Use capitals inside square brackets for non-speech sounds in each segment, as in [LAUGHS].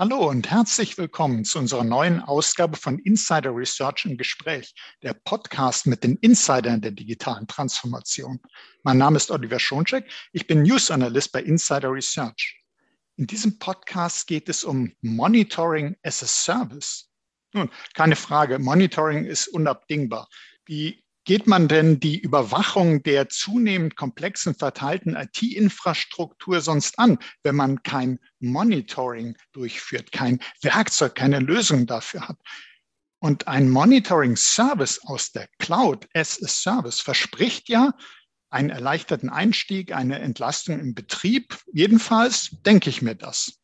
Hallo und herzlich willkommen zu unserer neuen Ausgabe von Insider Research im Gespräch, der Podcast mit den Insidern der digitalen Transformation. Mein Name ist Oliver Schoncheck, ich bin News Analyst bei Insider Research. In diesem Podcast geht es um Monitoring as a Service. Nun, keine Frage, Monitoring ist unabdingbar. Wie geht man denn die Überwachung der zunehmend komplexen verteilten IT-Infrastruktur sonst an, wenn man kein Monitoring durchführt, kein Werkzeug, keine Lösung dafür hat? Und ein Monitoring-Service aus der Cloud as a Service verspricht ja einen erleichterten Einstieg, eine Entlastung im Betrieb. Jedenfalls denke ich mir das.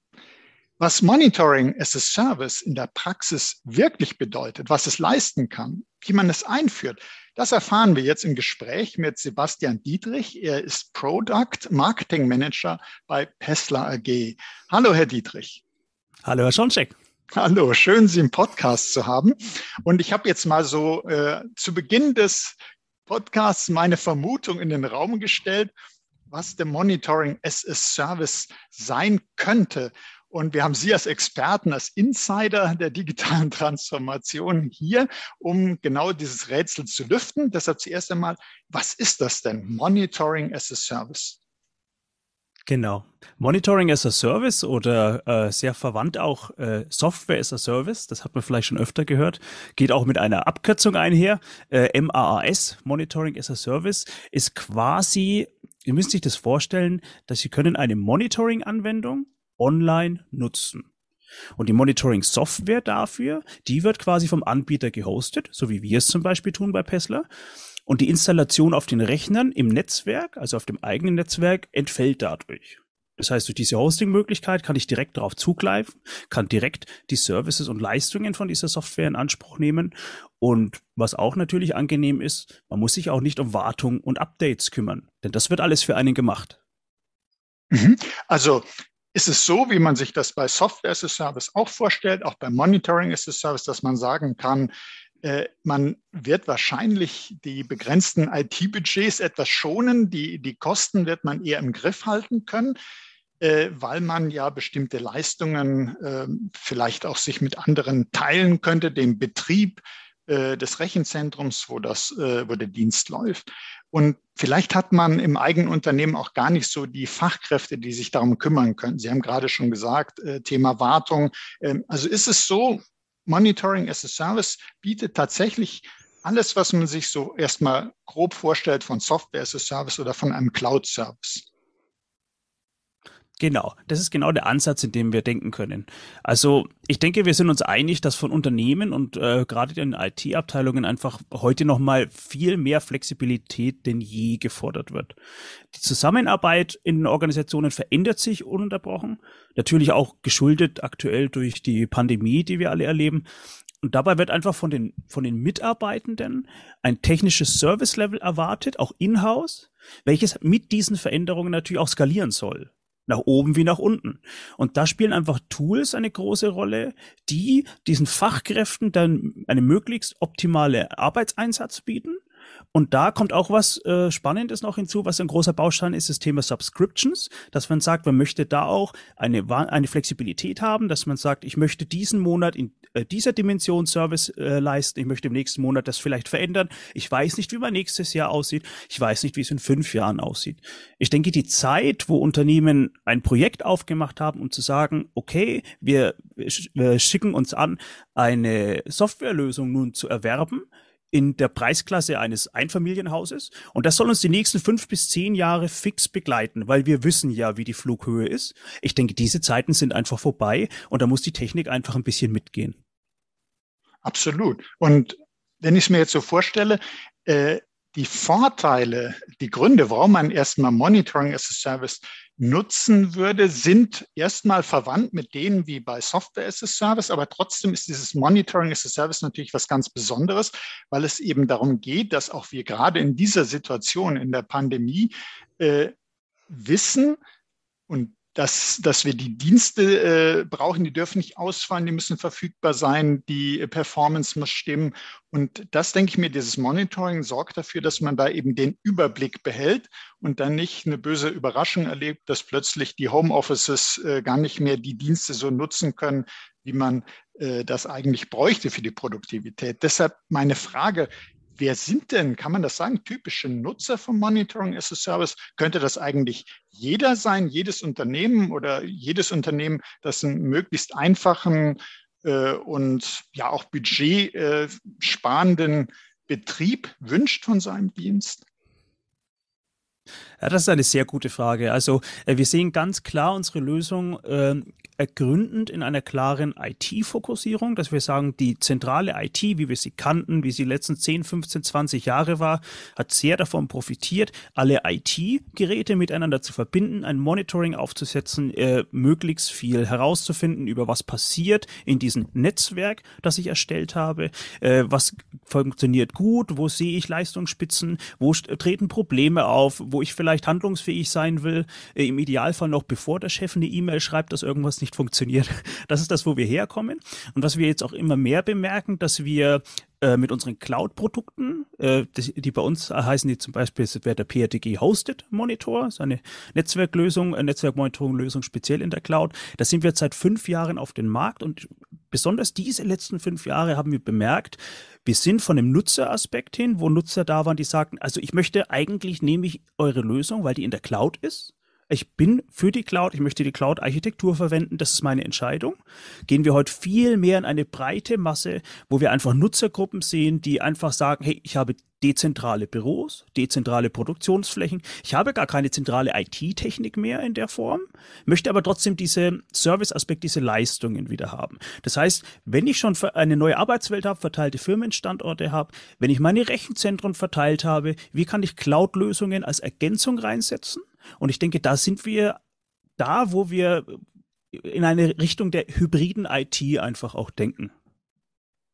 Was Monitoring as a Service in der Praxis wirklich bedeutet, was es leisten kann, wie man es einführt, das erfahren wir jetzt im Gespräch mit Sebastian Dietrich. Er ist Product Marketing Manager bei Pessler AG. Hallo, Herr Dietrich. Hallo, Herr Schoncheck. Hallo, schön, Sie im Podcast zu haben. Und ich habe jetzt mal so äh, zu Beginn des Podcasts meine Vermutung in den Raum gestellt, was der Monitoring as a Service sein könnte. Und wir haben Sie als Experten, als Insider der digitalen Transformation hier, um genau dieses Rätsel zu lüften. Deshalb zuerst einmal, was ist das denn? Monitoring as a Service. Genau. Monitoring as a Service oder äh, sehr verwandt auch äh, Software as a Service, das hat man vielleicht schon öfter gehört, geht auch mit einer Abkürzung einher. Äh, MAAS, Monitoring as a Service, ist quasi, ihr müsst sich das vorstellen, dass Sie können eine Monitoring-Anwendung online nutzen. Und die Monitoring-Software dafür, die wird quasi vom Anbieter gehostet, so wie wir es zum Beispiel tun bei Pessler. Und die Installation auf den Rechnern im Netzwerk, also auf dem eigenen Netzwerk, entfällt dadurch. Das heißt, durch diese Hosting-Möglichkeit kann ich direkt darauf zugreifen, kann direkt die Services und Leistungen von dieser Software in Anspruch nehmen. Und was auch natürlich angenehm ist, man muss sich auch nicht um Wartung und Updates kümmern, denn das wird alles für einen gemacht. Mhm. Also ist es so, wie man sich das bei Software as a Service auch vorstellt, auch beim Monitoring as a Service, dass man sagen kann, äh, man wird wahrscheinlich die begrenzten IT-Budgets etwas schonen, die, die Kosten wird man eher im Griff halten können, äh, weil man ja bestimmte Leistungen äh, vielleicht auch sich mit anderen teilen könnte, dem Betrieb des Rechenzentrums, wo, das, wo der Dienst läuft. Und vielleicht hat man im eigenen Unternehmen auch gar nicht so die Fachkräfte, die sich darum kümmern können. Sie haben gerade schon gesagt, äh, Thema Wartung. Ähm, also ist es so, Monitoring as a Service bietet tatsächlich alles, was man sich so erstmal grob vorstellt von Software as a Service oder von einem Cloud-Service. Genau, das ist genau der Ansatz, in dem wir denken können. Also ich denke, wir sind uns einig, dass von Unternehmen und äh, gerade in IT-Abteilungen einfach heute nochmal viel mehr Flexibilität denn je gefordert wird. Die Zusammenarbeit in den Organisationen verändert sich ununterbrochen, natürlich auch geschuldet aktuell durch die Pandemie, die wir alle erleben. Und dabei wird einfach von den, von den Mitarbeitenden ein technisches Service-Level erwartet, auch in-house, welches mit diesen Veränderungen natürlich auch skalieren soll nach oben wie nach unten. Und da spielen einfach Tools eine große Rolle, die diesen Fachkräften dann eine möglichst optimale Arbeitseinsatz bieten und da kommt auch was äh, Spannendes noch hinzu, was ein großer Baustein ist, das Thema Subscriptions, dass man sagt, man möchte da auch eine, eine Flexibilität haben, dass man sagt, ich möchte diesen Monat in äh, dieser Dimension Service äh, leisten, ich möchte im nächsten Monat das vielleicht verändern. Ich weiß nicht, wie mein nächstes Jahr aussieht. Ich weiß nicht, wie es in fünf Jahren aussieht. Ich denke, die Zeit, wo Unternehmen ein Projekt aufgemacht haben, um zu sagen, okay, wir, wir schicken uns an, eine Softwarelösung nun zu erwerben, in der Preisklasse eines Einfamilienhauses. Und das soll uns die nächsten fünf bis zehn Jahre fix begleiten, weil wir wissen ja, wie die Flughöhe ist. Ich denke, diese Zeiten sind einfach vorbei und da muss die Technik einfach ein bisschen mitgehen. Absolut. Und wenn ich es mir jetzt so vorstelle, äh, die Vorteile, die Gründe, warum man erstmal Monitoring as a Service nutzen würde, sind erstmal verwandt mit denen wie bei Software as a Service, aber trotzdem ist dieses Monitoring as a Service natürlich was ganz Besonderes, weil es eben darum geht, dass auch wir gerade in dieser Situation in der Pandemie äh, wissen und dass, dass wir die Dienste äh, brauchen, die dürfen nicht ausfallen, die müssen verfügbar sein, die Performance muss stimmen. Und das denke ich mir, dieses Monitoring sorgt dafür, dass man da eben den Überblick behält und dann nicht eine böse Überraschung erlebt, dass plötzlich die Homeoffices äh, gar nicht mehr die Dienste so nutzen können, wie man äh, das eigentlich bräuchte für die Produktivität. Deshalb meine Frage, wer sind denn, kann man das sagen, typische Nutzer von Monitoring as a Service? Könnte das eigentlich jeder sein, jedes Unternehmen oder jedes Unternehmen, das einen möglichst einfachen äh, und ja auch budgetsparenden äh, Betrieb wünscht von seinem Dienst? Ja, das ist eine sehr gute Frage. Also äh, wir sehen ganz klar unsere Lösung äh, ergründend in einer klaren IT-Fokussierung, dass wir sagen, die zentrale IT, wie wir sie kannten, wie sie die letzten 10, 15, 20 Jahre war, hat sehr davon profitiert, alle IT-Geräte miteinander zu verbinden, ein Monitoring aufzusetzen, äh, möglichst viel herauszufinden über was passiert in diesem Netzwerk, das ich erstellt habe, äh, was funktioniert gut, wo sehe ich Leistungsspitzen, wo treten Probleme auf, wo ich vielleicht handlungsfähig sein will, äh, im Idealfall noch bevor der Chef eine E-Mail schreibt, dass irgendwas nicht nicht funktioniert. [LAUGHS] Das ist das, wo wir herkommen. Und was wir jetzt auch immer mehr bemerken, dass wir äh, mit unseren Cloud-Produkten, äh, die, bei uns heißen die zum Beispiel, wäre der PRTG Hosted Monitor, so eine Netzwerklösung, eine Netzwerkmonitoring-Lösung speziell in der Cloud. Da sind wir seit fünf Jahren auf den Markt und besonders diese letzten fünf Jahre haben wir bemerkt, wir sind von dem Nutzeraspekt hin, wo Nutzer da waren, die sagten, also ich möchte eigentlich nehme ich eure Lösung, weil die in der Cloud ist ich bin für die Cloud, ich möchte die Cloud-Architektur verwenden, das ist meine Entscheidung. Gehen wir heute viel mehr in eine breite Masse, wo wir einfach Nutzergruppen sehen, die einfach sagen, hey, ich habe dezentrale Büros, dezentrale Produktionsflächen. Ich habe gar keine zentrale IT-Technik mehr in der Form, möchte aber trotzdem diese Service-Aspekt, diese Leistungen wieder haben. Das heißt, wenn ich schon eine neue Arbeitswelt habe, verteilte Firmenstandorte habe, wenn ich meine Rechenzentren verteilt habe, wie kann ich Cloud-Lösungen als Ergänzung reinsetzen? Und ich denke, da sind wir da, wo wir in eine Richtung der hybriden IT einfach auch denken.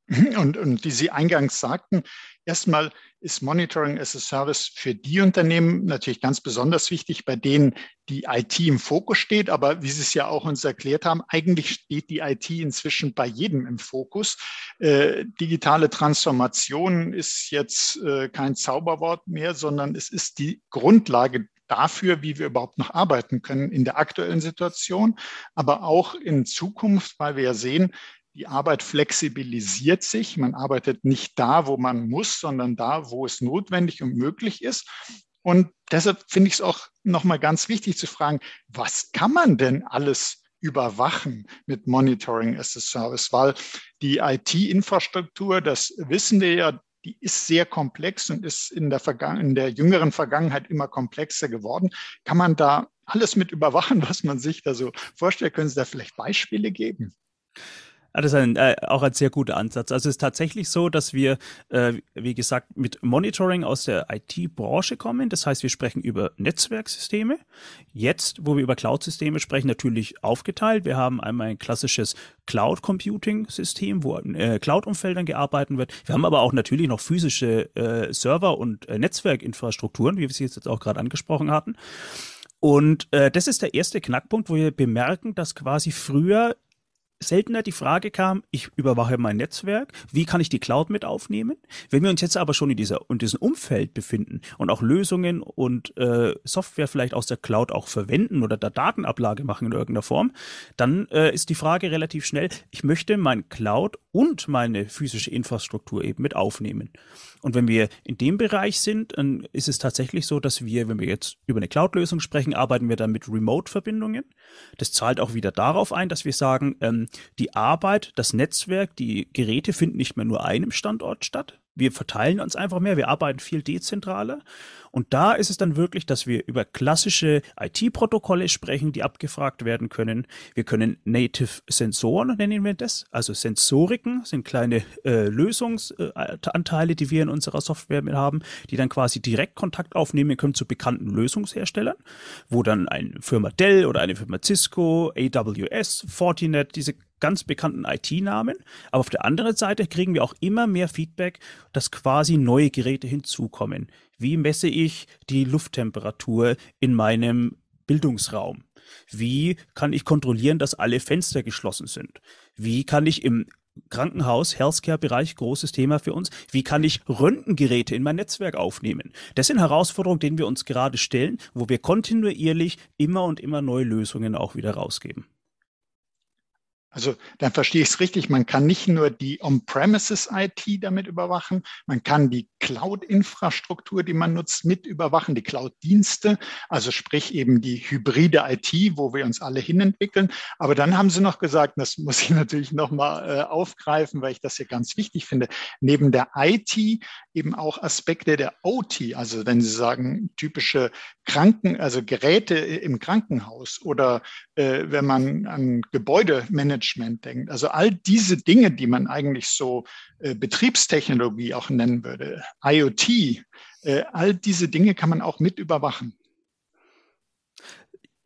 [LAUGHS] Und, und wie Sie eingangs sagten, erstmal ist Monitoring as a Service für die Unternehmen natürlich ganz besonders wichtig, bei denen die IT im Fokus steht. Aber wie Sie es ja auch uns erklärt haben, eigentlich steht die IT inzwischen bei jedem im Fokus. Äh, digitale Transformation ist jetzt äh, kein Zauberwort mehr, sondern es ist die Grundlage dafür, wie wir überhaupt noch arbeiten können in der aktuellen Situation, aber auch in Zukunft, weil wir ja sehen, die Arbeit flexibilisiert sich. Man arbeitet nicht da, wo man muss, sondern da, wo es notwendig und möglich ist. Und deshalb finde ich es auch nochmal ganz wichtig zu fragen, was kann man denn alles überwachen mit Monitoring as a Service? Weil die IT-Infrastruktur, das wissen wir ja, die ist sehr komplex und ist in der, Vergangen in der jüngeren Vergangenheit immer komplexer geworden. Kann man da alles mit überwachen, was man sich da so vorstellt? Können Sie da vielleicht Beispiele geben? Ja, das ist ein, äh, auch ein sehr guter Ansatz. Also es ist tatsächlich so, dass wir, äh, wie gesagt, mit Monitoring aus der IT-Branche kommen. Das heißt, wir sprechen über Netzwerksysteme. Jetzt, wo wir über Cloud-Systeme sprechen, natürlich aufgeteilt. Wir haben einmal ein klassisches Cloud-Computing-System, wo in äh, Cloud-Umfeldern gearbeitet wird. Wir haben aber auch natürlich noch physische äh, Server- und äh, Netzwerkinfrastrukturen, wie wir sie jetzt auch gerade angesprochen hatten. Und äh, das ist der erste Knackpunkt, wo wir bemerken, dass quasi früher seltener die Frage kam, ich überwache mein Netzwerk, wie kann ich die Cloud mit aufnehmen? Wenn wir uns jetzt aber schon in, dieser, in diesem Umfeld befinden und auch Lösungen und äh, Software vielleicht aus der Cloud auch verwenden oder da Datenablage machen in irgendeiner Form, dann äh, ist die Frage relativ schnell, ich möchte mein Cloud und meine physische Infrastruktur eben mit aufnehmen. Und wenn wir in dem Bereich sind, dann ist es tatsächlich so, dass wir, wenn wir jetzt über eine Cloud-Lösung sprechen, arbeiten wir dann mit Remote-Verbindungen. Das zahlt auch wieder darauf ein, dass wir sagen, ähm, die Arbeit, das Netzwerk, die Geräte finden nicht mehr nur einem Standort statt. Wir verteilen uns einfach mehr, wir arbeiten viel dezentraler und da ist es dann wirklich, dass wir über klassische IT-Protokolle sprechen, die abgefragt werden können. Wir können Native Sensoren nennen wir das. Also Sensoriken sind kleine äh, Lösungsanteile, die wir in unserer Software haben, die dann quasi direkt Kontakt aufnehmen können zu bekannten Lösungsherstellern, wo dann eine Firma Dell oder eine Firma Cisco, AWS, Fortinet, diese ganz bekannten IT-Namen. Aber auf der anderen Seite kriegen wir auch immer mehr Feedback, dass quasi neue Geräte hinzukommen. Wie messe ich die Lufttemperatur in meinem Bildungsraum? Wie kann ich kontrollieren, dass alle Fenster geschlossen sind? Wie kann ich im Krankenhaus, Healthcare-Bereich, großes Thema für uns. Wie kann ich Röntgengeräte in mein Netzwerk aufnehmen? Das sind Herausforderungen, denen wir uns gerade stellen, wo wir kontinuierlich immer und immer neue Lösungen auch wieder rausgeben. Also dann verstehe ich es richtig, man kann nicht nur die On-Premises-IT damit überwachen, man kann die Cloud-Infrastruktur, die man nutzt, mit überwachen, die Cloud-Dienste, also sprich eben die hybride IT, wo wir uns alle hinentwickeln. Aber dann haben Sie noch gesagt, das muss ich [LAUGHS] natürlich nochmal äh, aufgreifen, weil ich das hier ganz wichtig finde, neben der IT eben auch Aspekte der OT, also wenn Sie sagen, typische Kranken, also Geräte im Krankenhaus oder äh, wenn man an Gebäudemanagement denkt. Also all diese Dinge, die man eigentlich so äh, Betriebstechnologie auch nennen würde, IoT, äh, all diese Dinge kann man auch mit überwachen.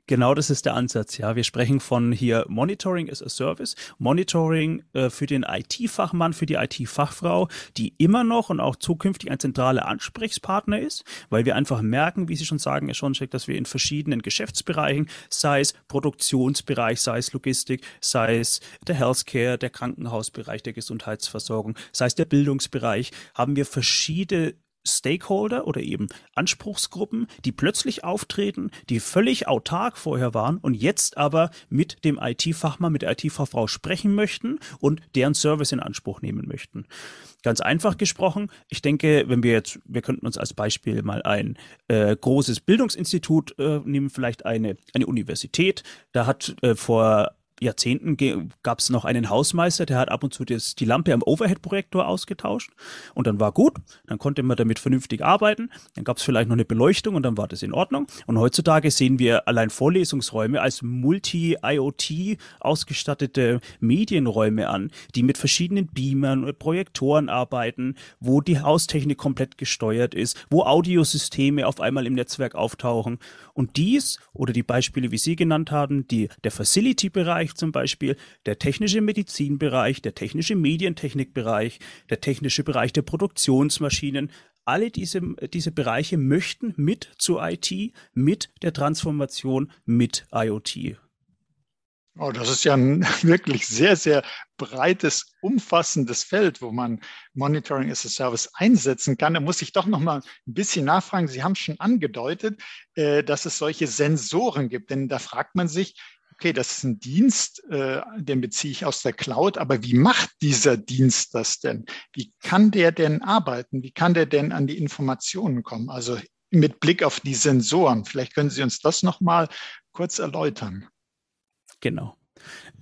Genau das ist der Ansatz, ja. Wir sprechen von hier Monitoring as a Service, Monitoring äh, für den IT-Fachmann, für die IT-Fachfrau, die immer noch und auch zukünftig ein zentraler Ansprechpartner ist, weil wir einfach merken, wie Sie schon sagen, Herr Schoncheck, dass wir in verschiedenen Geschäftsbereichen, sei es Produktionsbereich, sei es Logistik, sei es der Healthcare, der Krankenhausbereich, der Gesundheitsversorgung, sei es der Bildungsbereich, haben wir verschiedene Stakeholder oder eben Anspruchsgruppen, die plötzlich auftreten, die völlig autark vorher waren und jetzt aber mit dem IT-Fachmann, mit der IT-Fachfrau sprechen möchten und deren Service in Anspruch nehmen möchten. Ganz einfach gesprochen, ich denke, wenn wir jetzt, wir könnten uns als Beispiel mal ein äh, großes Bildungsinstitut äh, nehmen, vielleicht eine, eine Universität. Da hat äh, vor Jahrzehnten gab es noch einen Hausmeister, der hat ab und zu das, die Lampe am Overhead-Projektor ausgetauscht und dann war gut, dann konnte man damit vernünftig arbeiten, dann gab es vielleicht noch eine Beleuchtung und dann war das in Ordnung. Und heutzutage sehen wir allein Vorlesungsräume als Multi-IoT ausgestattete Medienräume an, die mit verschiedenen Beamern und Projektoren arbeiten, wo die Haustechnik komplett gesteuert ist, wo Audiosysteme auf einmal im Netzwerk auftauchen. Und dies oder die Beispiele, wie Sie genannt haben, die, der Facility-Bereich, Bereich zum Beispiel, der technische Medizinbereich, der technische Medientechnikbereich, der technische Bereich der Produktionsmaschinen, alle diese, diese Bereiche möchten mit zur IT, mit der Transformation, mit IoT. Oh, das ist ja ein [LAUGHS] wirklich sehr, sehr breites, umfassendes Feld, wo man Monitoring as a Service einsetzen kann. Da muss ich doch noch mal ein bisschen nachfragen. Sie haben schon angedeutet, äh, dass es solche Sensoren gibt. Denn da fragt man sich, okay, das ist ein Dienst, äh, den beziehe ich aus der Cloud, aber wie macht dieser Dienst das denn? Wie kann der denn arbeiten? Wie kann der denn an die Informationen kommen? Also mit Blick auf die Sensoren. Vielleicht können Sie uns das noch mal kurz erläutern. Genau.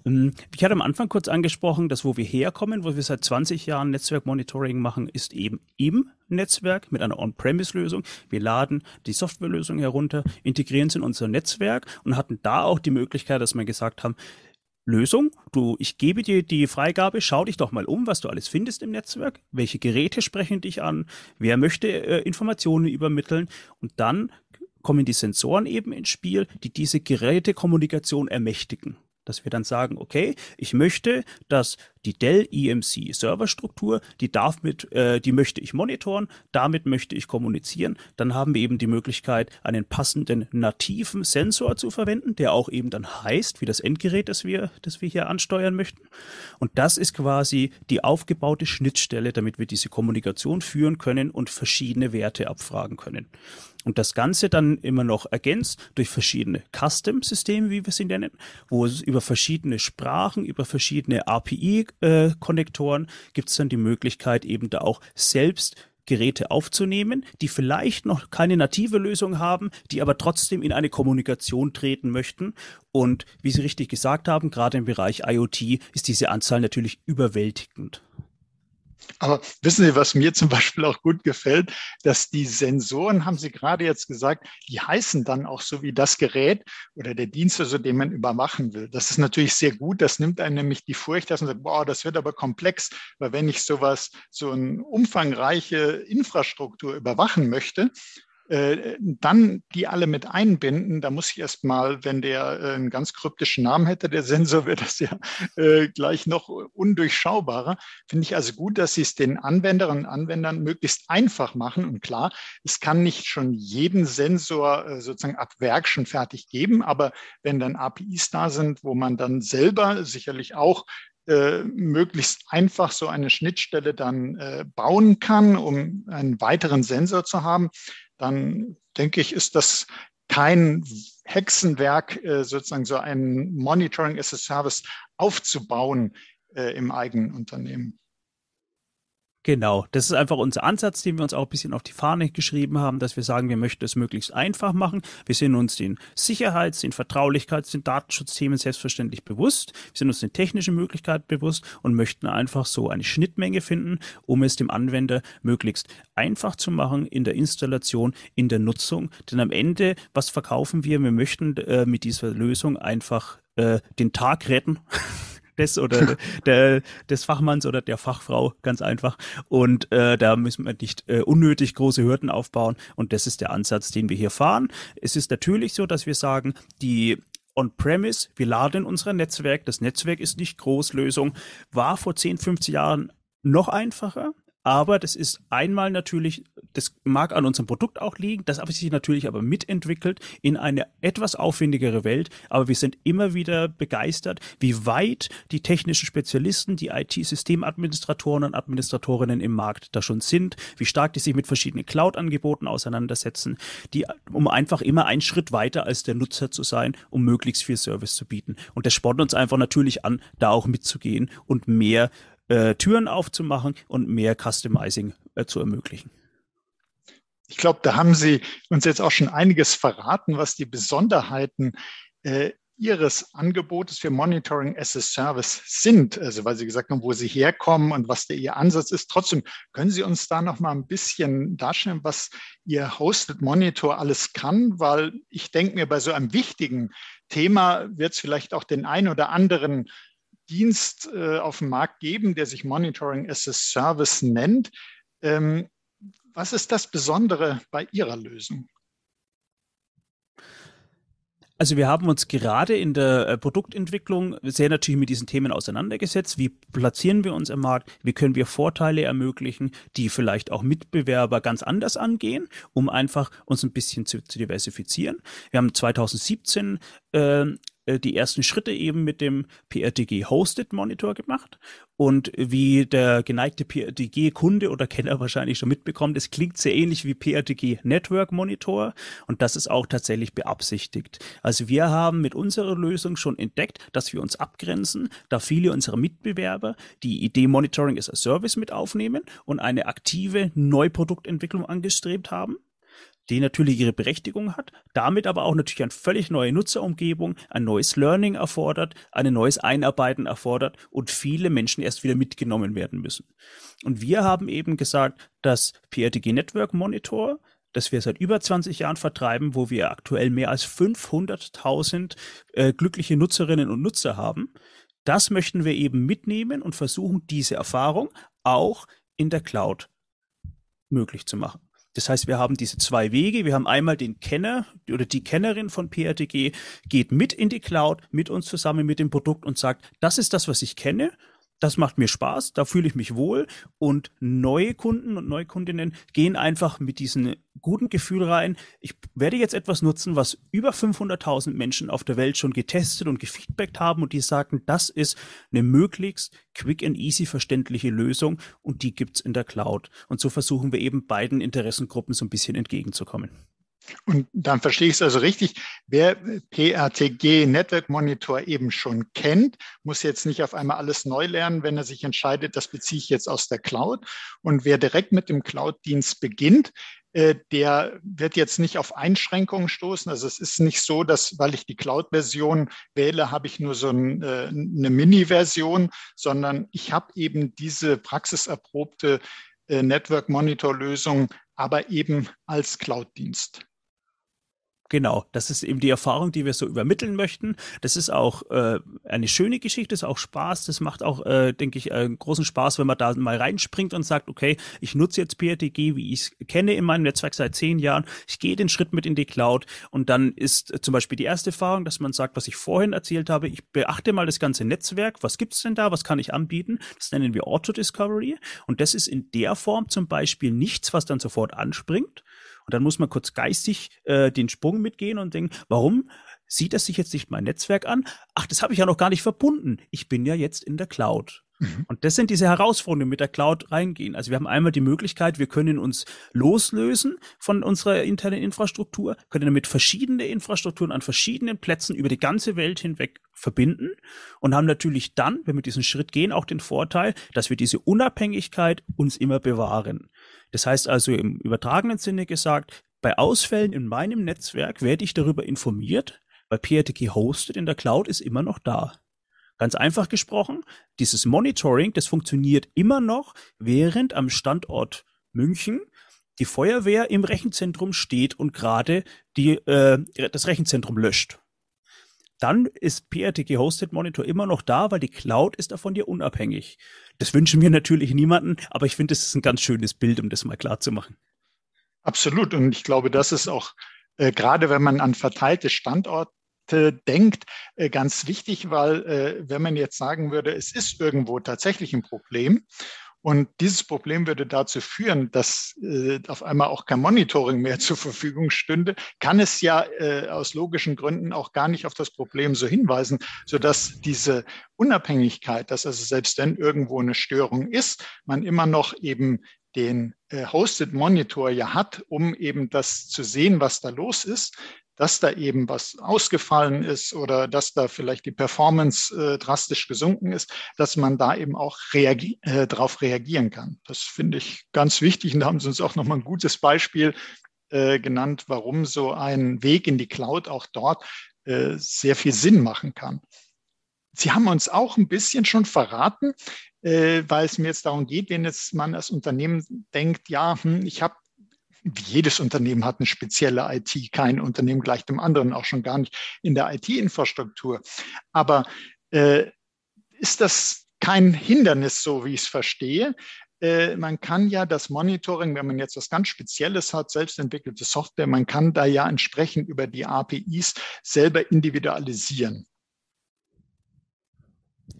Ähm, ich hatte am Anfang kurz angesprochen, dass wo wir herkommen, wo wir seit 20 Jahren Netzwerkmonitoring machen, ist eben im Netzwerk mit einer On-Premise-Lösung. Wir laden die Softwarelösung herunter, integrieren sie in unser Netzwerk und hatten da auch die Möglichkeit, dass wir gesagt haben, Lösung, du, ich gebe dir die Freigabe, schau dich doch mal um, was du alles findest im Netzwerk, welche Geräte sprechen dich an, wer möchte äh, Informationen übermitteln und dann kommen die Sensoren eben ins Spiel, die diese Gerätekommunikation ermächtigen dass wir dann sagen, okay, ich möchte, dass die Dell EMC Serverstruktur, die darf mit, äh, die möchte ich monitoren, damit möchte ich kommunizieren. Dann haben wir eben die Möglichkeit, einen passenden nativen Sensor zu verwenden, der auch eben dann heißt, wie das Endgerät, das wir, das wir hier ansteuern möchten. Und das ist quasi die aufgebaute Schnittstelle, damit wir diese Kommunikation führen können und verschiedene Werte abfragen können. Und das Ganze dann immer noch ergänzt durch verschiedene Custom-Systeme, wie wir sie nennen, wo es über verschiedene Sprachen, über verschiedene API-Konnektoren gibt es dann die Möglichkeit, eben da auch selbst Geräte aufzunehmen, die vielleicht noch keine native Lösung haben, die aber trotzdem in eine Kommunikation treten möchten. Und wie Sie richtig gesagt haben, gerade im Bereich IoT ist diese Anzahl natürlich überwältigend. Aber wissen Sie, was mir zum Beispiel auch gut gefällt, dass die Sensoren, haben Sie gerade jetzt gesagt, die heißen dann auch so wie das Gerät oder der Dienst, also den man überwachen will. Das ist natürlich sehr gut. Das nimmt einem nämlich die Furcht, dass man sagt, boah, das wird aber komplex, weil wenn ich sowas, so eine umfangreiche Infrastruktur überwachen möchte, äh, dann die alle mit einbinden, da muss ich erst mal, wenn der äh, einen ganz kryptischen Namen hätte, der Sensor, wäre das ja äh, gleich noch undurchschaubarer. Finde ich also gut, dass Sie es den Anwenderinnen und Anwendern möglichst einfach machen. Und klar, es kann nicht schon jeden Sensor äh, sozusagen ab Werk schon fertig geben, aber wenn dann APIs da sind, wo man dann selber sicherlich auch äh, möglichst einfach so eine Schnittstelle dann äh, bauen kann, um einen weiteren Sensor zu haben, dann denke ich, ist das kein Hexenwerk, äh, sozusagen so ein Monitoring as a Service aufzubauen äh, im eigenen Unternehmen. Genau, das ist einfach unser Ansatz, den wir uns auch ein bisschen auf die Fahne geschrieben haben, dass wir sagen, wir möchten es möglichst einfach machen. Wir sind uns den Sicherheits-, den Vertraulichkeits-, den Datenschutzthemen selbstverständlich bewusst. Wir sind uns den technischen Möglichkeiten bewusst und möchten einfach so eine Schnittmenge finden, um es dem Anwender möglichst einfach zu machen in der Installation, in der Nutzung. Denn am Ende, was verkaufen wir? Wir möchten äh, mit dieser Lösung einfach äh, den Tag retten. [LAUGHS] des oder der, des Fachmanns oder der Fachfrau, ganz einfach. Und äh, da müssen wir nicht äh, unnötig große Hürden aufbauen. Und das ist der Ansatz, den wir hier fahren. Es ist natürlich so, dass wir sagen, die On-Premise, wir laden unser Netzwerk, das Netzwerk ist nicht Großlösung, war vor 10, 50 Jahren noch einfacher. Aber das ist einmal natürlich, das mag an unserem Produkt auch liegen, das habe sich natürlich aber mitentwickelt in eine etwas aufwendigere Welt. Aber wir sind immer wieder begeistert, wie weit die technischen Spezialisten, die IT-Systemadministratoren und Administratorinnen im Markt da schon sind, wie stark die sich mit verschiedenen Cloud-Angeboten auseinandersetzen, die, um einfach immer einen Schritt weiter als der Nutzer zu sein, um möglichst viel Service zu bieten. Und das spornt uns einfach natürlich an, da auch mitzugehen und mehr äh, Türen aufzumachen und mehr Customizing äh, zu ermöglichen. Ich glaube, da haben Sie uns jetzt auch schon einiges verraten, was die Besonderheiten äh, Ihres Angebotes für Monitoring as a Service sind, also weil Sie gesagt haben, wo Sie herkommen und was der Ihr Ansatz ist. Trotzdem können Sie uns da noch mal ein bisschen darstellen, was Ihr Hosted Monitor alles kann, weil ich denke mir, bei so einem wichtigen Thema wird es vielleicht auch den einen oder anderen Dienst äh, auf dem Markt geben, der sich Monitoring as a Service nennt. Ähm, was ist das Besondere bei Ihrer Lösung? Also wir haben uns gerade in der äh, Produktentwicklung sehr natürlich mit diesen Themen auseinandergesetzt. Wie platzieren wir uns im Markt? Wie können wir Vorteile ermöglichen, die vielleicht auch Mitbewerber ganz anders angehen, um einfach uns ein bisschen zu, zu diversifizieren? Wir haben 2017 äh, äh, die ersten Schritte eben mit dem PRTG Hosted Monitor gemacht. Und wie der geneigte PRTG-Kunde oder Kenner [LAUGHS] wahrscheinlich schon mitbekommt, es klingt sehr ähnlich wie PRTG Network Monitor und das ist auch tatsächlich beabsichtigt. Also wir haben mit unserer Lösung schon entdeckt, dass wir uns abgrenzen, da viele unserer Mitbewerber die Idee Monitoring as a Service mit aufnehmen und eine aktive Neuproduktentwicklung angestrebt haben die natürlich ihre Berechtigung hat, damit aber auch natürlich eine völlig neue Nutzerumgebung, ein neues Learning erfordert, ein neues Einarbeiten erfordert und viele Menschen erst wieder mitgenommen werden müssen. Und wir haben eben gesagt, dass PRTG Network Monitor, das wir seit über 20 Jahren vertreiben, wo wir aktuell mehr als 500.000 äh, glückliche Nutzerinnen und Nutzer haben, das möchten wir eben mitnehmen und versuchen, diese Erfahrung auch in der Cloud möglich zu machen. Das heißt, wir haben diese zwei Wege. Wir haben einmal den Kenner oder die Kennerin von PRTG geht mit in die Cloud, mit uns zusammen mit dem Produkt und sagt, das ist das, was ich kenne das macht mir Spaß, da fühle ich mich wohl und neue Kunden und Neukundinnen gehen einfach mit diesem guten Gefühl rein. Ich werde jetzt etwas nutzen, was über 500.000 Menschen auf der Welt schon getestet und gefeedbackt haben und die sagen, das ist eine möglichst quick and easy verständliche Lösung und die gibt's in der Cloud. Und so versuchen wir eben beiden Interessengruppen so ein bisschen entgegenzukommen. Und dann verstehe ich es also richtig. Wer PRTG Network Monitor eben schon kennt, muss jetzt nicht auf einmal alles neu lernen, wenn er sich entscheidet, das beziehe ich jetzt aus der Cloud. Und wer direkt mit dem Cloud-Dienst beginnt, äh, der wird jetzt nicht auf Einschränkungen stoßen. Also es ist nicht so, dass, weil ich die Cloud-Version wähle, habe ich nur so ein, äh, eine Mini-Version, sondern ich habe eben diese praxiserprobte äh, Network Monitor Lösung, aber eben als Cloud-Dienst. Genau, das ist eben die Erfahrung, die wir so übermitteln möchten. Das ist auch äh, eine schöne Geschichte, ist auch Spaß. Das macht auch, äh, denke ich, äh, großen Spaß, wenn man da mal reinspringt und sagt, okay, ich nutze jetzt PRTG, wie ich es kenne in meinem Netzwerk seit zehn Jahren. Ich gehe den Schritt mit in die Cloud und dann ist äh, zum Beispiel die erste Erfahrung, dass man sagt, was ich vorhin erzählt habe, ich beachte mal das ganze Netzwerk. Was gibt's denn da? Was kann ich anbieten? Das nennen wir Auto Discovery und das ist in der Form zum Beispiel nichts, was dann sofort anspringt, und dann muss man kurz geistig äh, den Sprung mitgehen und denken, warum sieht das sich jetzt nicht mein Netzwerk an? Ach, das habe ich ja noch gar nicht verbunden. Ich bin ja jetzt in der Cloud. Mhm. Und das sind diese Herausforderungen, die mit der Cloud reingehen. Also wir haben einmal die Möglichkeit, wir können uns loslösen von unserer internen Infrastruktur, können damit verschiedene Infrastrukturen an verschiedenen Plätzen über die ganze Welt hinweg verbinden und haben natürlich dann, wenn wir diesen Schritt gehen, auch den Vorteil, dass wir diese Unabhängigkeit uns immer bewahren. Das heißt also im übertragenen Sinne gesagt, bei Ausfällen in meinem Netzwerk werde ich darüber informiert, weil PRTK hosted in der Cloud ist immer noch da. Ganz einfach gesprochen, dieses Monitoring, das funktioniert immer noch, während am Standort München die Feuerwehr im Rechenzentrum steht und gerade die, äh, das Rechenzentrum löscht. Dann ist PRTG Hosted Monitor immer noch da, weil die Cloud ist davon dir unabhängig. Das wünschen wir natürlich niemanden, aber ich finde, das ist ein ganz schönes Bild, um das mal klar zu machen. Absolut. Und ich glaube, das ist auch äh, gerade, wenn man an verteilte Standorte denkt, äh, ganz wichtig, weil äh, wenn man jetzt sagen würde, es ist irgendwo tatsächlich ein Problem und dieses Problem würde dazu führen, dass äh, auf einmal auch kein Monitoring mehr [LAUGHS] zur Verfügung stünde, kann es ja aus logischen Gründen auch gar nicht auf das Problem so hinweisen, sodass diese Unabhängigkeit, dass also selbst wenn irgendwo eine Störung ist, man immer noch eben den Hosted Monitor ja hat, um eben das zu sehen, was da los ist, dass da eben was ausgefallen ist oder dass da vielleicht die Performance äh, drastisch gesunken ist, dass man da eben auch reagi äh, darauf reagieren kann. Das finde ich ganz wichtig und da haben Sie uns auch nochmal ein gutes Beispiel äh, genannt, warum so ein Weg in die Cloud auch dort äh, sehr viel Sinn machen kann. Sie haben uns auch ein bisschen schon verraten, äh, weil es mir jetzt darum geht, wenn jetzt man als Unternehmen denkt, ja, hm, ich habe jedes Unternehmen hat eine spezielle IT. Kein Unternehmen gleich dem anderen, auch schon gar nicht in der IT-Infrastruktur. Aber äh, ist das kein Hindernis, so wie ich es verstehe? Äh, man kann ja das Monitoring, wenn man jetzt was ganz Spezielles hat, selbstentwickelte Software, man kann da ja entsprechend über die APIs selber individualisieren.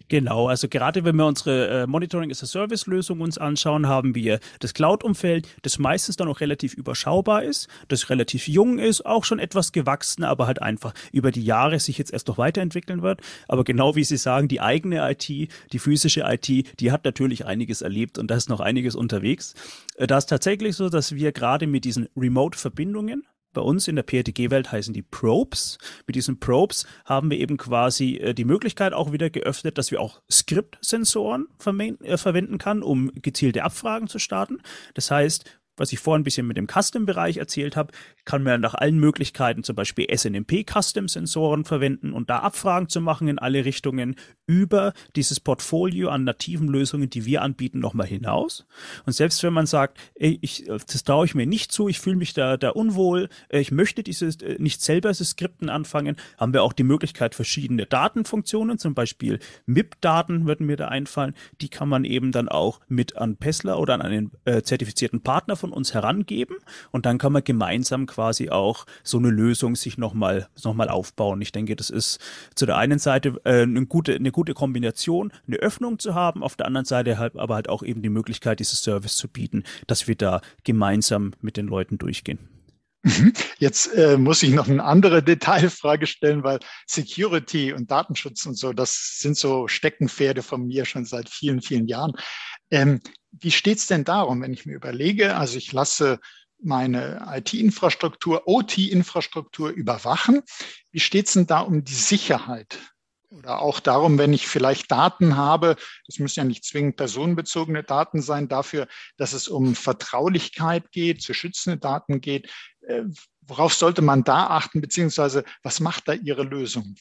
Genau, also gerade wenn wir unsere äh, Monitoring as a Service Lösung uns anschauen, haben wir das Cloud-Umfeld, das meistens dann auch relativ überschaubar ist, das relativ jung ist, auch schon etwas gewachsen, aber halt einfach über die Jahre sich jetzt erst noch weiterentwickeln wird. Aber genau wie Sie sagen, die eigene IT, die physische IT, die hat natürlich einiges erlebt und da ist noch einiges unterwegs. Äh, da ist tatsächlich so, dass wir gerade mit diesen Remote-Verbindungen, bei uns in der PRTG-Welt heißen die Probes. Mit diesen Probes haben wir eben quasi äh, die Möglichkeit auch wieder geöffnet, dass wir auch Skript-Sensoren äh, verwenden kann, um gezielte Abfragen zu starten. Das heißt, was ich vorhin ein bisschen mit dem Custom-Bereich erzählt habe, kann man nach allen Möglichkeiten zum Beispiel SNMP-Custom-Sensoren verwenden und da Abfragen zu machen in alle Richtungen über dieses Portfolio an nativen Lösungen, die wir anbieten, nochmal hinaus. Und selbst wenn man sagt, ey, ich, das traue ich mir nicht zu, ich fühle mich da, da unwohl, äh, ich möchte dieses äh, nicht selber diese Skripten anfangen, haben wir auch die Möglichkeit, verschiedene Datenfunktionen, zum Beispiel MIP-Daten würden mir da einfallen, die kann man eben dann auch mit an Pessler oder an einen äh, zertifizierten Partner von uns herangeben und dann kann man gemeinsam quasi auch so eine Lösung sich nochmal noch mal aufbauen. Ich denke, das ist zu der einen Seite äh, eine, gute, eine gute Kombination, eine Öffnung zu haben, auf der anderen Seite halt, aber halt auch eben die Möglichkeit, dieses Service zu bieten, dass wir da gemeinsam mit den Leuten durchgehen. Mhm. Jetzt äh, muss ich noch eine andere [LAUGHS] Detailfrage stellen, weil Security und Datenschutz und so, das sind so Steckenpferde von mir schon seit vielen, vielen Jahren. Ähm, wie steht es denn darum, wenn ich mir überlege, also ich lasse meine IT-Infrastruktur, OT-Infrastruktur überwachen. Wie steht es denn da um die Sicherheit? Oder auch darum, wenn ich vielleicht Daten habe, das müssen ja nicht zwingend personenbezogene Daten sein, dafür, dass es um Vertraulichkeit geht, zu schützende Daten geht. Äh, worauf sollte man da achten, beziehungsweise was macht da Ihre Lösung?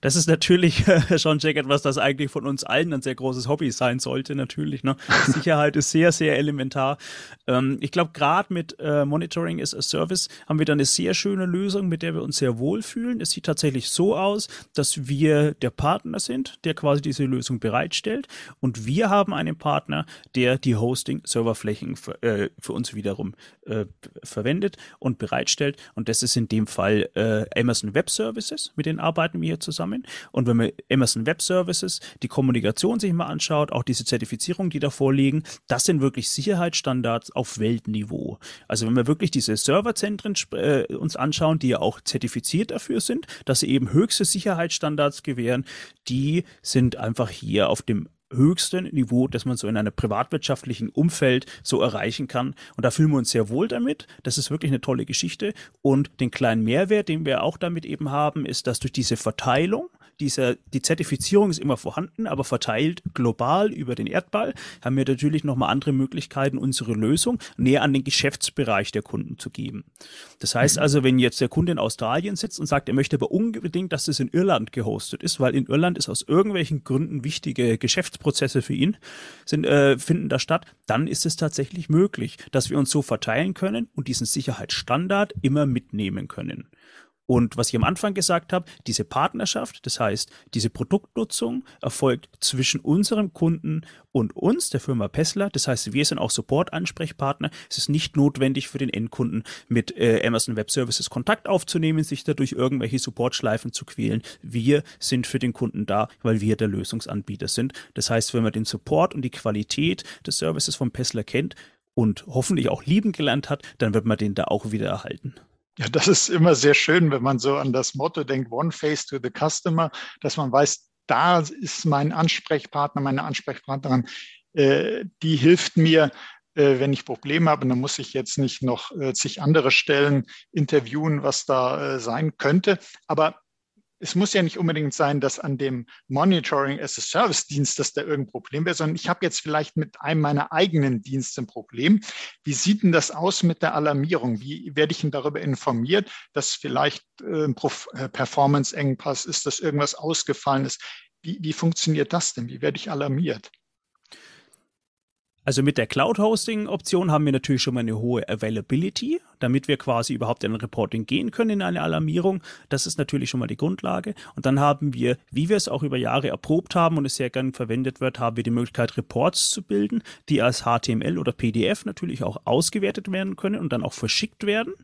Das ist natürlich [LAUGHS] schon Jack etwas, das eigentlich von uns allen ein sehr großes Hobby sein sollte, natürlich. Ne? Sicherheit ist sehr, sehr elementar. Ähm, ich glaube, gerade mit äh, Monitoring as a Service haben wir da eine sehr schöne Lösung, mit der wir uns sehr wohlfühlen. Es sieht tatsächlich so aus, dass wir der Partner sind, der quasi diese Lösung bereitstellt. Und wir haben einen Partner, der die Hosting-Serverflächen für, äh, für, uns wiederum äh, verwendet und bereitstellt. Und das ist in dem Fall äh, Amazon Web Services, mit denen arbeiten wir hier zusammen. Und wenn man Amazon Web Services die Kommunikation sich mal anschaut, auch diese Zertifizierung, die da vorliegen, das sind wirklich Sicherheitsstandards auf Weltniveau. Also wenn wir wirklich diese Serverzentren äh, uns anschauen, die ja auch zertifiziert dafür sind, dass sie eben höchste Sicherheitsstandards gewähren, die sind einfach hier auf dem höchsten Niveau, das man so in einem privatwirtschaftlichen Umfeld so erreichen kann. Und da fühlen wir uns sehr wohl damit. Das ist wirklich eine tolle Geschichte. Und den kleinen Mehrwert, den wir auch damit eben haben, ist, dass durch diese Verteilung diese, die Zertifizierung ist immer vorhanden, aber verteilt global über den Erdball haben wir natürlich nochmal andere Möglichkeiten, unsere Lösung näher an den Geschäftsbereich der Kunden zu geben. Das heißt mhm. also, wenn jetzt der Kunde in Australien sitzt und sagt, er möchte aber unbedingt, dass das in Irland gehostet ist, weil in Irland ist aus irgendwelchen Gründen wichtige Geschäftsprozesse für ihn sind, äh, finden da statt, dann ist es tatsächlich möglich, dass wir uns so verteilen können und diesen Sicherheitsstandard immer mitnehmen können. Und was ich am Anfang gesagt habe, diese Partnerschaft, das heißt, diese Produktnutzung erfolgt zwischen unserem Kunden und uns, der Firma Pessler. Das heißt, wir sind auch Support-Ansprechpartner. Es ist nicht notwendig für den Endkunden mit äh, Amazon Web Services Kontakt aufzunehmen, sich dadurch irgendwelche Supportschleifen zu quälen. Wir sind für den Kunden da, weil wir der Lösungsanbieter sind. Das heißt, wenn man den Support und die Qualität des Services von Pessler kennt und hoffentlich auch lieben gelernt hat, dann wird man den da auch wieder erhalten. Ja, das ist immer sehr schön, wenn man so an das Motto denkt, One Face to the Customer, dass man weiß, da ist mein Ansprechpartner, meine Ansprechpartnerin, äh, die hilft mir, äh, wenn ich Probleme habe. dann muss ich jetzt nicht noch äh, zig andere Stellen interviewen, was da äh, sein könnte. Aber es muss ja nicht unbedingt sein, dass an dem Monitoring as a Service Dienst, dass da irgendein Problem wäre, sondern ich habe jetzt vielleicht mit einem meiner eigenen Dienste ein Problem. Wie sieht denn das aus mit der Alarmierung? Wie werde ich denn darüber informiert, dass vielleicht äh, ein äh, Performance-Engpass ist, dass irgendwas ausgefallen ist? Wie, wie funktioniert das denn? Wie werde ich alarmiert? Also mit der Cloud-Hosting-Option haben wir natürlich schon mal eine hohe Availability, damit wir quasi überhaupt in ein Reporting gehen können, in eine Alarmierung. Das ist natürlich schon mal die Grundlage. Und dann haben wir, wie wir es auch über Jahre erprobt haben und es sehr gern verwendet wird, haben wir die Möglichkeit, Reports zu bilden, die als HTML oder PDF natürlich auch ausgewertet werden können und dann auch verschickt werden.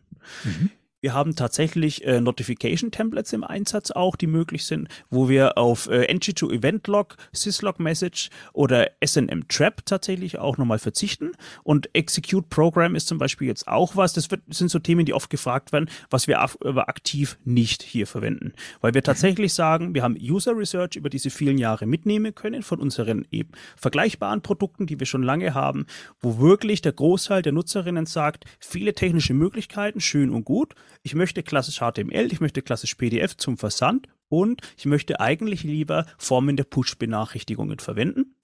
Mhm. Wir haben tatsächlich äh, Notification-Templates im Einsatz auch, die möglich sind, wo wir auf äh, NG2 Event Log, Syslog Message oder SNM Trap tatsächlich auch nochmal verzichten. Und Execute Program ist zum Beispiel jetzt auch was. Das wird, sind so Themen, die oft gefragt werden, was wir aber aktiv nicht hier verwenden. Weil wir tatsächlich sagen, wir haben User Research über diese vielen Jahre mitnehmen können von unseren eben vergleichbaren Produkten, die wir schon lange haben, wo wirklich der Großteil der Nutzerinnen sagt, viele technische Möglichkeiten, schön und gut ich möchte klassisch HTML, ich möchte klassisch PDF zum Versand und ich möchte eigentlich lieber Formen der Push-Benachrichtigungen verwenden.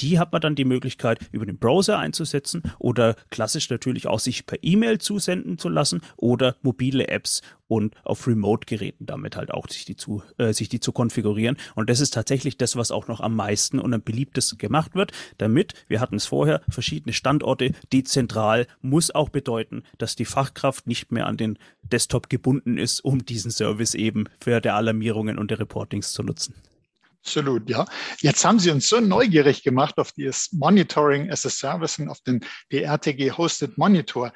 Die hat man dann die Möglichkeit, über den Browser einzusetzen oder klassisch natürlich auch sich per E-Mail zusenden zu lassen oder mobile Apps und auf Remote-Geräten damit halt auch sich die, zu, äh, sich die zu konfigurieren. Und das ist tatsächlich das, was auch noch am meisten und am beliebtesten gemacht wird, damit, wir hatten es vorher, verschiedene Standorte dezentral muss auch bedeuten, dass die Fachkraft nicht mehr an den Desktop gebunden ist, um diesen Service eben für der Alarmierungen und der Reportings zu nutzen. Absolut, ja. Jetzt haben Sie uns so neugierig gemacht auf dieses Monitoring as a Service und auf den DRTG Hosted Monitor.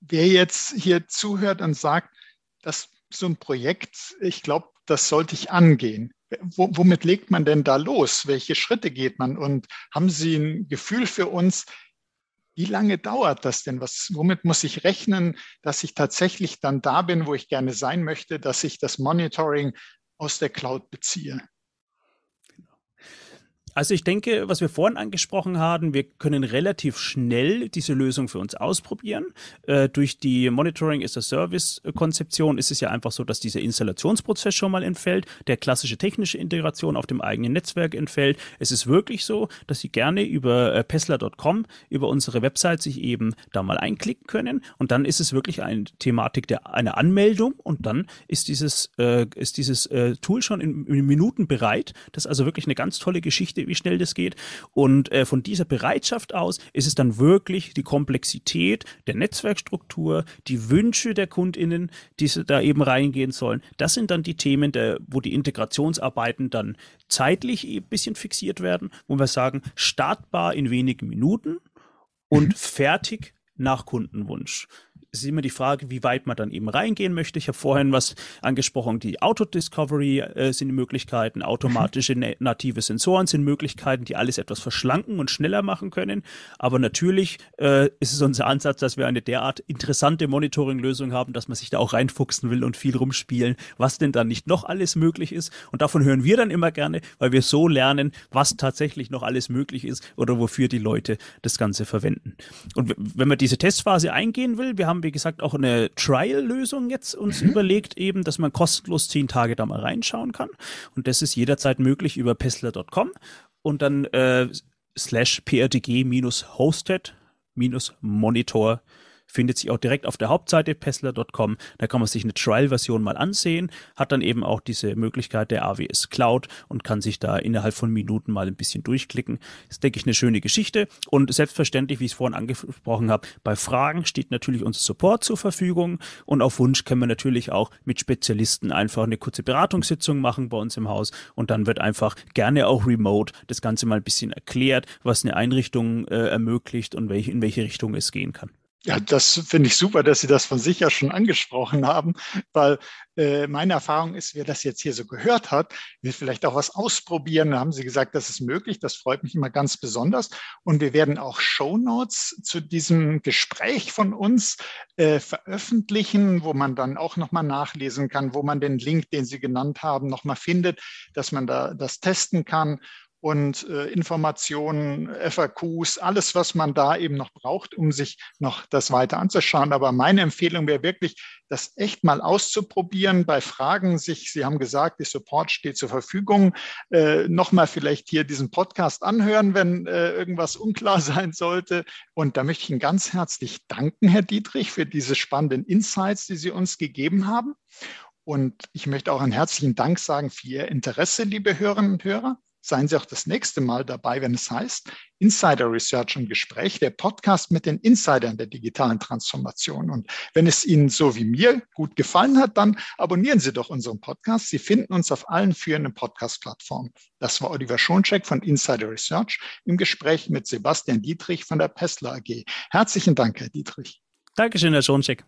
Wer jetzt hier zuhört und sagt, dass so ein Projekt, ich glaube, das sollte ich angehen. W womit legt man denn da los? Welche Schritte geht man? Und haben Sie ein Gefühl für uns, wie lange dauert das denn? Was, womit muss ich rechnen, dass ich tatsächlich dann da bin, wo ich gerne sein möchte, dass ich das Monitoring aus der Cloud beziehe? Also ich denke, was wir vorhin angesprochen haben, wir können relativ schnell diese Lösung für uns ausprobieren. Äh, durch die Monitoring as a Service Konzeption ist es ja einfach so, dass dieser Installationsprozess schon mal entfällt, der klassische technische Integration auf dem eigenen Netzwerk entfällt. Es ist wirklich so, dass Sie gerne über äh, pessler.com, über unsere Website sich eben da mal einklicken können und dann ist es wirklich eine Thematik der eine Anmeldung und dann ist dieses äh, ist dieses äh, Tool schon in, in Minuten bereit. Das ist also wirklich eine ganz tolle Geschichte wie schnell das geht. Und äh, von dieser Bereitschaft aus ist es dann wirklich die Komplexität der Netzwerkstruktur, die Wünsche der KundInnen, die da eben reingehen sollen. Das sind dann die Themen, der, wo die Integrationsarbeiten dann zeitlich ein bisschen fixiert werden, wo wir sagen, startbar in wenigen Minuten und mhm. fertig nach Kundenwunsch ist immer die Frage, wie weit man dann eben reingehen möchte. Ich habe vorhin was angesprochen, die Auto-Discovery äh, sind Möglichkeiten, automatische native Sensoren sind Möglichkeiten, die alles etwas verschlanken und schneller machen können. Aber natürlich äh, ist es unser Ansatz, dass wir eine derart interessante Monitoring-Lösung haben, dass man sich da auch reinfuchsen will und viel rumspielen, was denn dann nicht noch alles möglich ist. Und davon hören wir dann immer gerne, weil wir so lernen, was tatsächlich noch alles möglich ist oder wofür die Leute das Ganze verwenden. Und wenn man diese Testphase eingehen will, wir haben wie gesagt, auch eine Trial-Lösung jetzt uns mhm. überlegt, eben, dass man kostenlos zehn Tage da mal reinschauen kann. Und das ist jederzeit möglich über pessler.com und dann äh, slash prdg-hosted-monitor findet sich auch direkt auf der Hauptseite pessler.com. Da kann man sich eine Trial-Version mal ansehen, hat dann eben auch diese Möglichkeit der AWS Cloud und kann sich da innerhalb von Minuten mal ein bisschen durchklicken. Das ist, denke ich, eine schöne Geschichte. Und selbstverständlich, wie ich es vorhin angesprochen habe, bei Fragen steht natürlich unser Support zur Verfügung und auf Wunsch können wir natürlich auch mit Spezialisten einfach eine kurze Beratungssitzung machen bei uns im Haus und dann wird einfach gerne auch remote das Ganze mal ein bisschen erklärt, was eine Einrichtung äh, ermöglicht und welch, in welche Richtung es gehen kann. Ja, das finde ich super, dass Sie das von sich ja schon angesprochen haben, weil äh, meine Erfahrung ist, wer das jetzt hier so gehört hat, will vielleicht auch was ausprobieren. Da haben Sie gesagt, das ist möglich. Das freut mich immer ganz besonders. Und wir werden auch Show Notes zu diesem Gespräch von uns äh, veröffentlichen, wo man dann auch nochmal nachlesen kann, wo man den Link, den Sie genannt haben, nochmal findet, dass man da das testen kann und äh, Informationen, FAQs, alles, was man da eben noch braucht, um sich noch das weiter anzuschauen. Aber meine Empfehlung wäre wirklich, das echt mal auszuprobieren, bei Fragen sich, Sie haben gesagt, die Support steht zur Verfügung, äh, nochmal vielleicht hier diesen Podcast anhören, wenn äh, irgendwas [LAUGHS] unklar sein sollte. Und da möchte ich Ihnen ganz herzlich danken, Herr Dietrich, für diese spannenden Insights, die Sie uns gegeben haben. Und ich möchte auch einen herzlichen Dank sagen für Ihr Interesse, liebe Hörerinnen und Hörer. Seien Sie auch das nächste Mal dabei, wenn es heißt Insider Research und Gespräch, der Podcast mit den Insidern der digitalen Transformation. Und wenn es Ihnen so wie mir gut gefallen hat, dann abonnieren Sie doch unseren Podcast. Sie finden uns auf allen führenden Podcast-Plattformen. Das war Oliver Schoncheck von Insider Research im Gespräch mit Sebastian Dietrich von der Pessler AG. Herzlichen Dank, Herr Dietrich. Dankeschön, Herr Schoncheck.